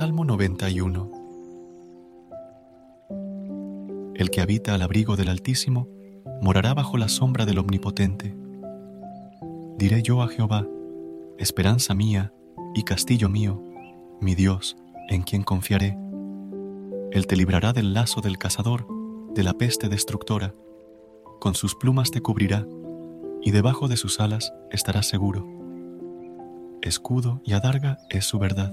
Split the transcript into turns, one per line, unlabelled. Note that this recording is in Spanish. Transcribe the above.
Salmo 91 El que habita al abrigo del Altísimo morará bajo la sombra del Omnipotente. Diré yo a Jehová, esperanza mía y castillo mío, mi Dios, en quien confiaré. Él te librará del lazo del cazador, de la peste destructora. Con sus plumas te cubrirá, y debajo de sus alas estarás seguro. Escudo y adarga es su verdad.